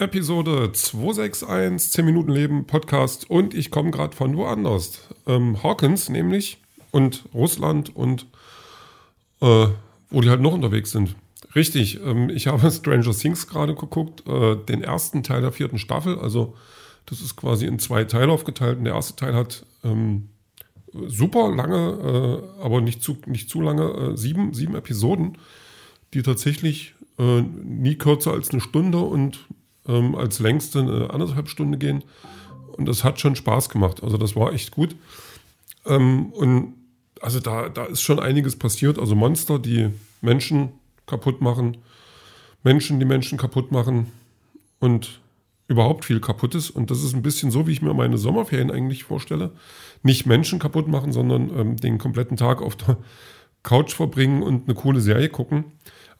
Episode 261, 10 Minuten Leben, Podcast und ich komme gerade von woanders. Ähm, Hawkins nämlich und Russland und äh, wo die halt noch unterwegs sind. Richtig, ähm, ich habe Stranger Things gerade geguckt, äh, den ersten Teil der vierten Staffel. Also das ist quasi in zwei Teile aufgeteilt. Und der erste Teil hat ähm, super lange, äh, aber nicht zu, nicht zu lange, äh, sieben, sieben Episoden, die tatsächlich äh, nie kürzer als eine Stunde und ähm, als längste eine anderthalb Stunde gehen. Und das hat schon Spaß gemacht. Also das war echt gut. Ähm, und also da, da ist schon einiges passiert. Also Monster, die Menschen kaputt machen, Menschen, die Menschen kaputt machen und überhaupt viel kaputt ist. Und das ist ein bisschen so, wie ich mir meine Sommerferien eigentlich vorstelle. Nicht Menschen kaputt machen, sondern ähm, den kompletten Tag auf der Couch verbringen und eine coole Serie gucken.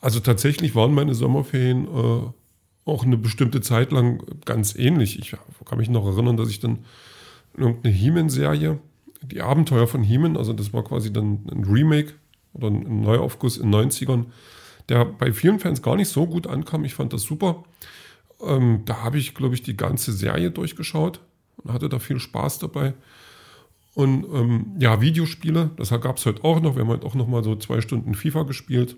Also tatsächlich waren meine Sommerferien äh, auch eine bestimmte Zeit lang ganz ähnlich. Ich kann mich noch erinnern, dass ich dann irgendeine He-Man-Serie, die Abenteuer von He-Man, also das war quasi dann ein Remake oder ein Neuaufguss in den 90ern, der bei vielen Fans gar nicht so gut ankam. Ich fand das super. Ähm, da habe ich, glaube ich, die ganze Serie durchgeschaut und hatte da viel Spaß dabei. Und ähm, ja, Videospiele, das gab es heute auch noch. Wir haben heute auch noch mal so zwei Stunden FIFA gespielt.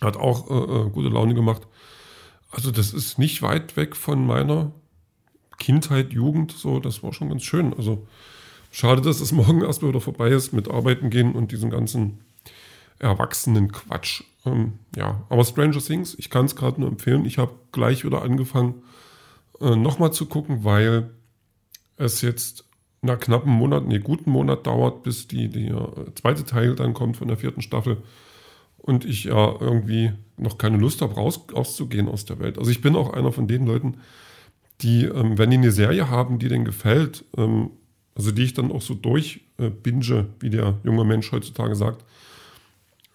Hat auch äh, äh gute Laune gemacht. Also das ist nicht weit weg von meiner Kindheit, Jugend, so, das war schon ganz schön. Also schade, dass es morgen erstmal wieder vorbei ist mit Arbeiten gehen und diesem ganzen erwachsenen Quatsch. Ähm, ja, aber Stranger Things, ich kann es gerade nur empfehlen. Ich habe gleich wieder angefangen, äh, nochmal zu gucken, weil es jetzt nach knappen Monat, nee, guten Monat dauert, bis die, der zweite Teil dann kommt von der vierten Staffel und ich ja irgendwie noch keine Lust habe, raus, auszugehen aus der Welt. Also ich bin auch einer von den Leuten, die, ähm, wenn die eine Serie haben, die denen gefällt, ähm, also die ich dann auch so durchbinge, äh, wie der junge Mensch heutzutage sagt,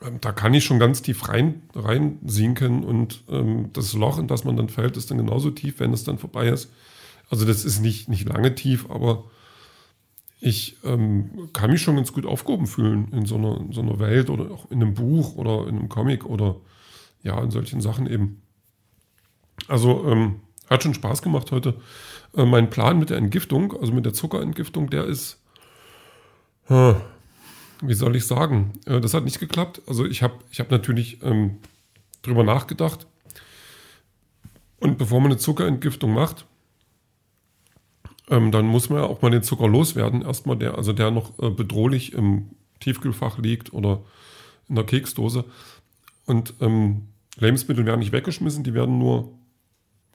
ähm, da kann ich schon ganz tief rein, reinsinken und ähm, das Loch, in das man dann fällt, ist dann genauso tief, wenn es dann vorbei ist. Also das ist nicht, nicht lange tief, aber ich ähm, kann mich schon ganz gut aufgehoben fühlen in so, einer, in so einer Welt oder auch in einem Buch oder in einem Comic oder ja, in solchen Sachen eben. Also ähm, hat schon Spaß gemacht heute. Äh, mein Plan mit der Entgiftung, also mit der Zuckerentgiftung, der ist, äh, wie soll ich sagen, äh, das hat nicht geklappt. Also ich habe ich hab natürlich ähm, drüber nachgedacht. Und bevor man eine Zuckerentgiftung macht, ähm, dann muss man ja auch mal den Zucker loswerden. Erstmal der, also der noch äh, bedrohlich im Tiefkühlfach liegt oder in der Keksdose. Und ähm, Lebensmittel werden nicht weggeschmissen, die werden nur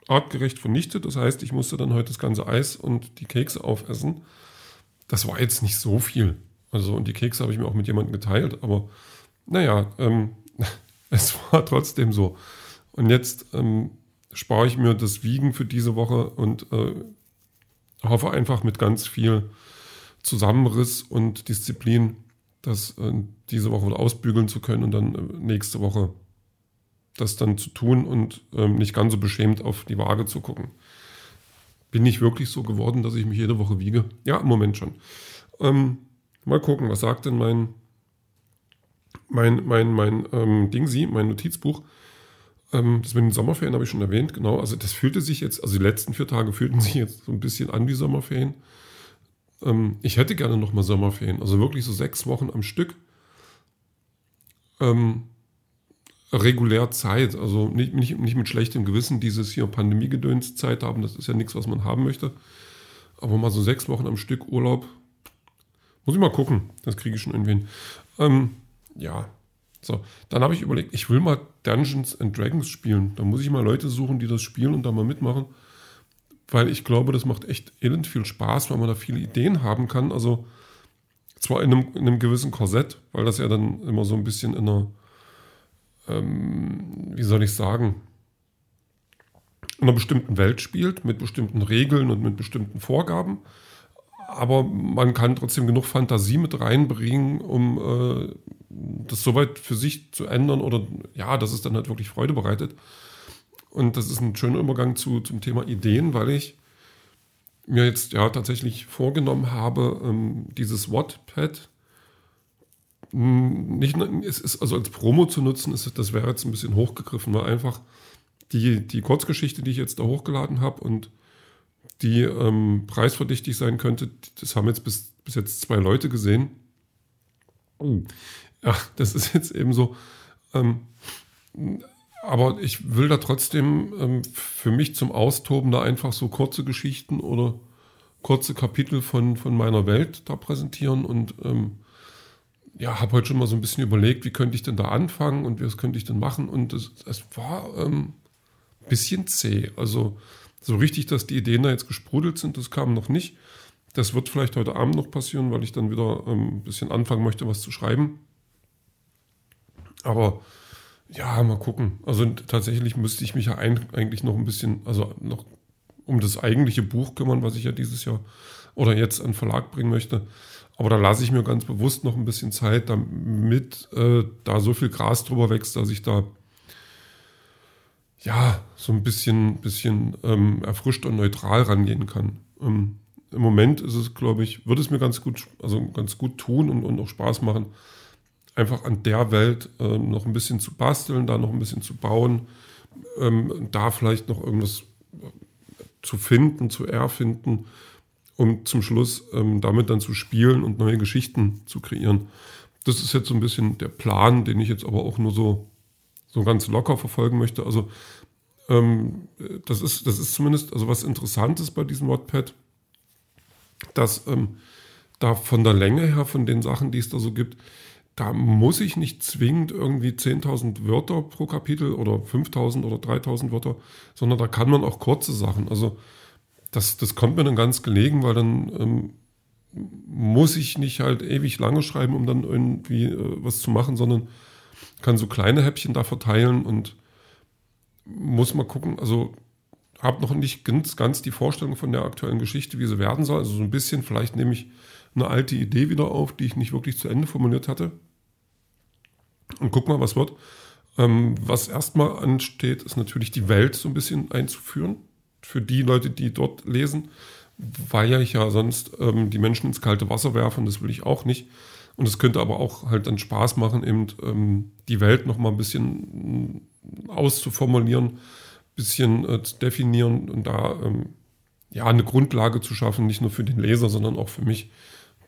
artgerecht vernichtet. Das heißt, ich musste dann heute das ganze Eis und die Kekse aufessen. Das war jetzt nicht so viel. Also, und die Kekse habe ich mir auch mit jemandem geteilt, aber naja, ähm, es war trotzdem so. Und jetzt ähm, spare ich mir das Wiegen für diese Woche und äh, hoffe einfach mit ganz viel Zusammenriss und Disziplin, das äh, diese Woche ausbügeln zu können und dann äh, nächste Woche das dann zu tun und ähm, nicht ganz so beschämt auf die Waage zu gucken. Bin ich wirklich so geworden, dass ich mich jede Woche wiege? Ja, im Moment schon. Ähm, mal gucken, was sagt denn mein, mein, mein, mein ähm, Ding sie, mein Notizbuch. Ähm, das mit den Sommerferien habe ich schon erwähnt, genau. Also das fühlte sich jetzt, also die letzten vier Tage fühlten sich jetzt so ein bisschen an wie Sommerferien. Ähm, ich hätte gerne nochmal Sommerferien, also wirklich so sechs Wochen am Stück. Ähm, regulär Zeit, also nicht, nicht, nicht mit schlechtem Gewissen dieses hier Pandemiegedöns Zeit haben, das ist ja nichts, was man haben möchte. Aber mal so sechs Wochen am Stück Urlaub, muss ich mal gucken, das kriege ich schon irgendwie hin. Ähm, ja, so, dann habe ich überlegt, ich will mal Dungeons and Dragons spielen. Da muss ich mal Leute suchen, die das spielen und da mal mitmachen. Weil ich glaube, das macht echt elend viel Spaß, weil man da viele Ideen haben kann. Also zwar in einem, in einem gewissen Korsett, weil das ja dann immer so ein bisschen in einer, ähm, wie soll ich sagen, in einer bestimmten Welt spielt, mit bestimmten Regeln und mit bestimmten Vorgaben aber man kann trotzdem genug Fantasie mit reinbringen, um äh, das soweit für sich zu ändern oder ja, dass es dann halt wirklich Freude bereitet. Und das ist ein schöner Übergang zu, zum Thema Ideen, weil ich mir jetzt ja tatsächlich vorgenommen habe, ähm, dieses Wattpad hm, nicht, es ist also als Promo zu nutzen, ist, das wäre jetzt ein bisschen hochgegriffen, weil einfach die, die Kurzgeschichte, die ich jetzt da hochgeladen habe und die ähm, preisverdächtig sein könnte, das haben jetzt bis, bis jetzt zwei Leute gesehen. Oh. Ja, das ist jetzt eben so. Ähm, aber ich will da trotzdem ähm, für mich zum Austoben da einfach so kurze Geschichten oder kurze Kapitel von, von meiner Welt da präsentieren und ähm, ja, habe heute schon mal so ein bisschen überlegt, wie könnte ich denn da anfangen und was könnte ich denn machen und es, war ähm, ein bisschen zäh. Also so richtig, dass die Ideen da jetzt gesprudelt sind, das kam noch nicht. Das wird vielleicht heute Abend noch passieren, weil ich dann wieder ähm, ein bisschen anfangen möchte, was zu schreiben. Aber ja, mal gucken. Also tatsächlich müsste ich mich ja ein, eigentlich noch ein bisschen, also noch um das eigentliche Buch kümmern, was ich ja dieses Jahr oder jetzt an Verlag bringen möchte. Aber da lasse ich mir ganz bewusst noch ein bisschen Zeit, damit äh, da so viel Gras drüber wächst, dass ich da ja so ein bisschen, bisschen ähm, erfrischt und neutral rangehen kann. Ähm, Im Moment ist es, glaube ich, würde es mir ganz gut, also ganz gut tun und, und auch Spaß machen, einfach an der Welt äh, noch ein bisschen zu basteln, da noch ein bisschen zu bauen, ähm, da vielleicht noch irgendwas zu finden, zu erfinden, um zum Schluss ähm, damit dann zu spielen und neue Geschichten zu kreieren. Das ist jetzt so ein bisschen der Plan, den ich jetzt aber auch nur so, so ganz locker verfolgen möchte. Also ähm, das, ist, das ist zumindest also was Interessantes bei diesem Wattpad, dass ähm, da von der Länge her, von den Sachen, die es da so gibt, da muss ich nicht zwingend irgendwie 10.000 Wörter pro Kapitel oder 5.000 oder 3.000 Wörter, sondern da kann man auch kurze Sachen. Also das, das kommt mir dann ganz gelegen, weil dann ähm, muss ich nicht halt ewig lange schreiben, um dann irgendwie äh, was zu machen, sondern kann so kleine Häppchen da verteilen und muss mal gucken. Also habe noch nicht ganz, ganz die Vorstellung von der aktuellen Geschichte, wie sie werden soll. Also so ein bisschen, vielleicht nehme ich eine alte Idee wieder auf, die ich nicht wirklich zu Ende formuliert hatte und guck mal, was wird. Ähm, was erstmal ansteht, ist natürlich die Welt so ein bisschen einzuführen. Für die Leute, die dort lesen, weil ich ja sonst ähm, die Menschen ins kalte Wasser werfe und das will ich auch nicht. Und es könnte aber auch halt dann Spaß machen, eben ähm, die Welt nochmal ein bisschen auszuformulieren, ein bisschen äh, zu definieren und da ähm, ja eine Grundlage zu schaffen, nicht nur für den Leser, sondern auch für mich.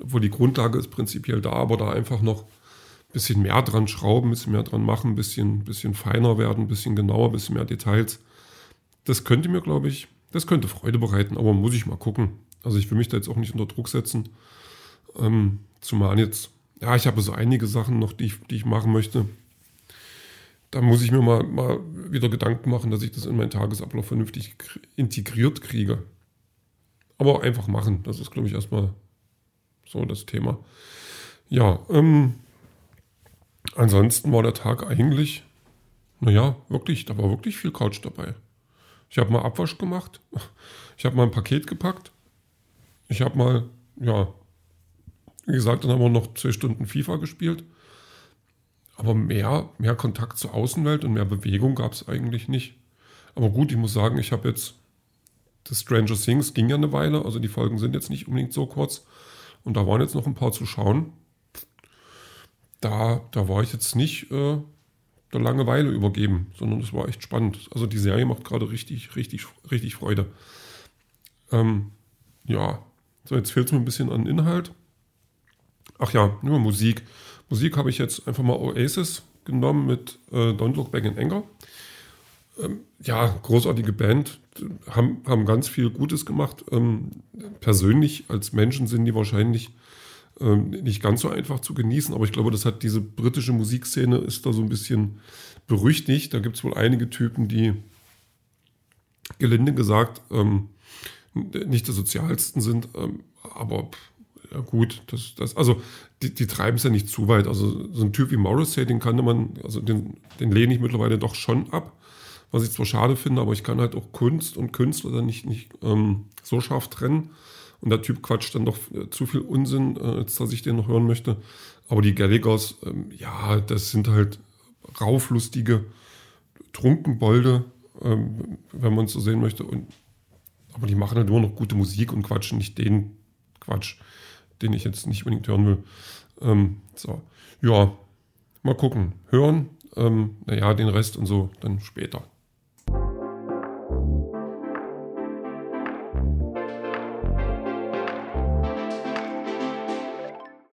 Obwohl die Grundlage ist prinzipiell da, aber da einfach noch bisschen mehr dran schrauben, ein bisschen mehr dran machen, ein bisschen, bisschen feiner werden, ein bisschen genauer, ein bisschen mehr Details. Das könnte mir, glaube ich, das könnte Freude bereiten, aber muss ich mal gucken. Also ich will mich da jetzt auch nicht unter Druck setzen. Ähm, zumal jetzt, ja, ich habe so einige Sachen noch, die ich, die ich machen möchte. Da muss ich mir mal, mal wieder Gedanken machen, dass ich das in meinen Tagesablauf vernünftig integriert kriege. Aber einfach machen, das ist, glaube ich, erstmal so das Thema. Ja, ähm, Ansonsten war der Tag eigentlich, naja, wirklich, da war wirklich viel Couch dabei. Ich habe mal Abwasch gemacht, ich habe mal ein Paket gepackt, ich habe mal, ja, wie gesagt, dann haben wir noch zwei Stunden FIFA gespielt. Aber mehr, mehr Kontakt zur Außenwelt und mehr Bewegung gab es eigentlich nicht. Aber gut, ich muss sagen, ich habe jetzt das Stranger Things ging ja eine Weile, also die Folgen sind jetzt nicht unbedingt so kurz. Und da waren jetzt noch ein paar zu schauen da, da war ich jetzt nicht äh, der Langeweile übergeben, sondern es war echt spannend. Also die Serie macht gerade richtig, richtig, richtig Freude. Ähm, ja, so jetzt fehlt es mir ein bisschen an Inhalt. Ach ja, nur Musik. Musik habe ich jetzt einfach mal Oasis genommen mit äh, Don't Look Back in Anger. Ähm, ja, großartige Band, haben, haben ganz viel Gutes gemacht. Ähm, persönlich als Menschen sind die wahrscheinlich ähm, nicht ganz so einfach zu genießen, aber ich glaube, das hat diese britische Musikszene ist da so ein bisschen berüchtigt. Da gibt es wohl einige Typen, die gelinde gesagt ähm, nicht die sozialsten sind, ähm, aber ja gut, das, das, also die, die treiben es ja nicht zu weit. Also so ein Typ wie Morrissey, den kannte man, also den, den lehne ich mittlerweile doch schon ab, was ich zwar schade finde, aber ich kann halt auch Kunst und Künstler dann nicht, nicht ähm, so scharf trennen. Und der Typ quatscht dann doch äh, zu viel Unsinn, äh, dass ich den noch hören möchte. Aber die Galligers, ähm, ja, das sind halt rauflustige Trunkenbolde, ähm, wenn man es so sehen möchte. Und, aber die machen halt immer noch gute Musik und quatschen nicht den Quatsch, den ich jetzt nicht unbedingt hören will. Ähm, so, ja, mal gucken. Hören, ähm, naja, den Rest und so dann später.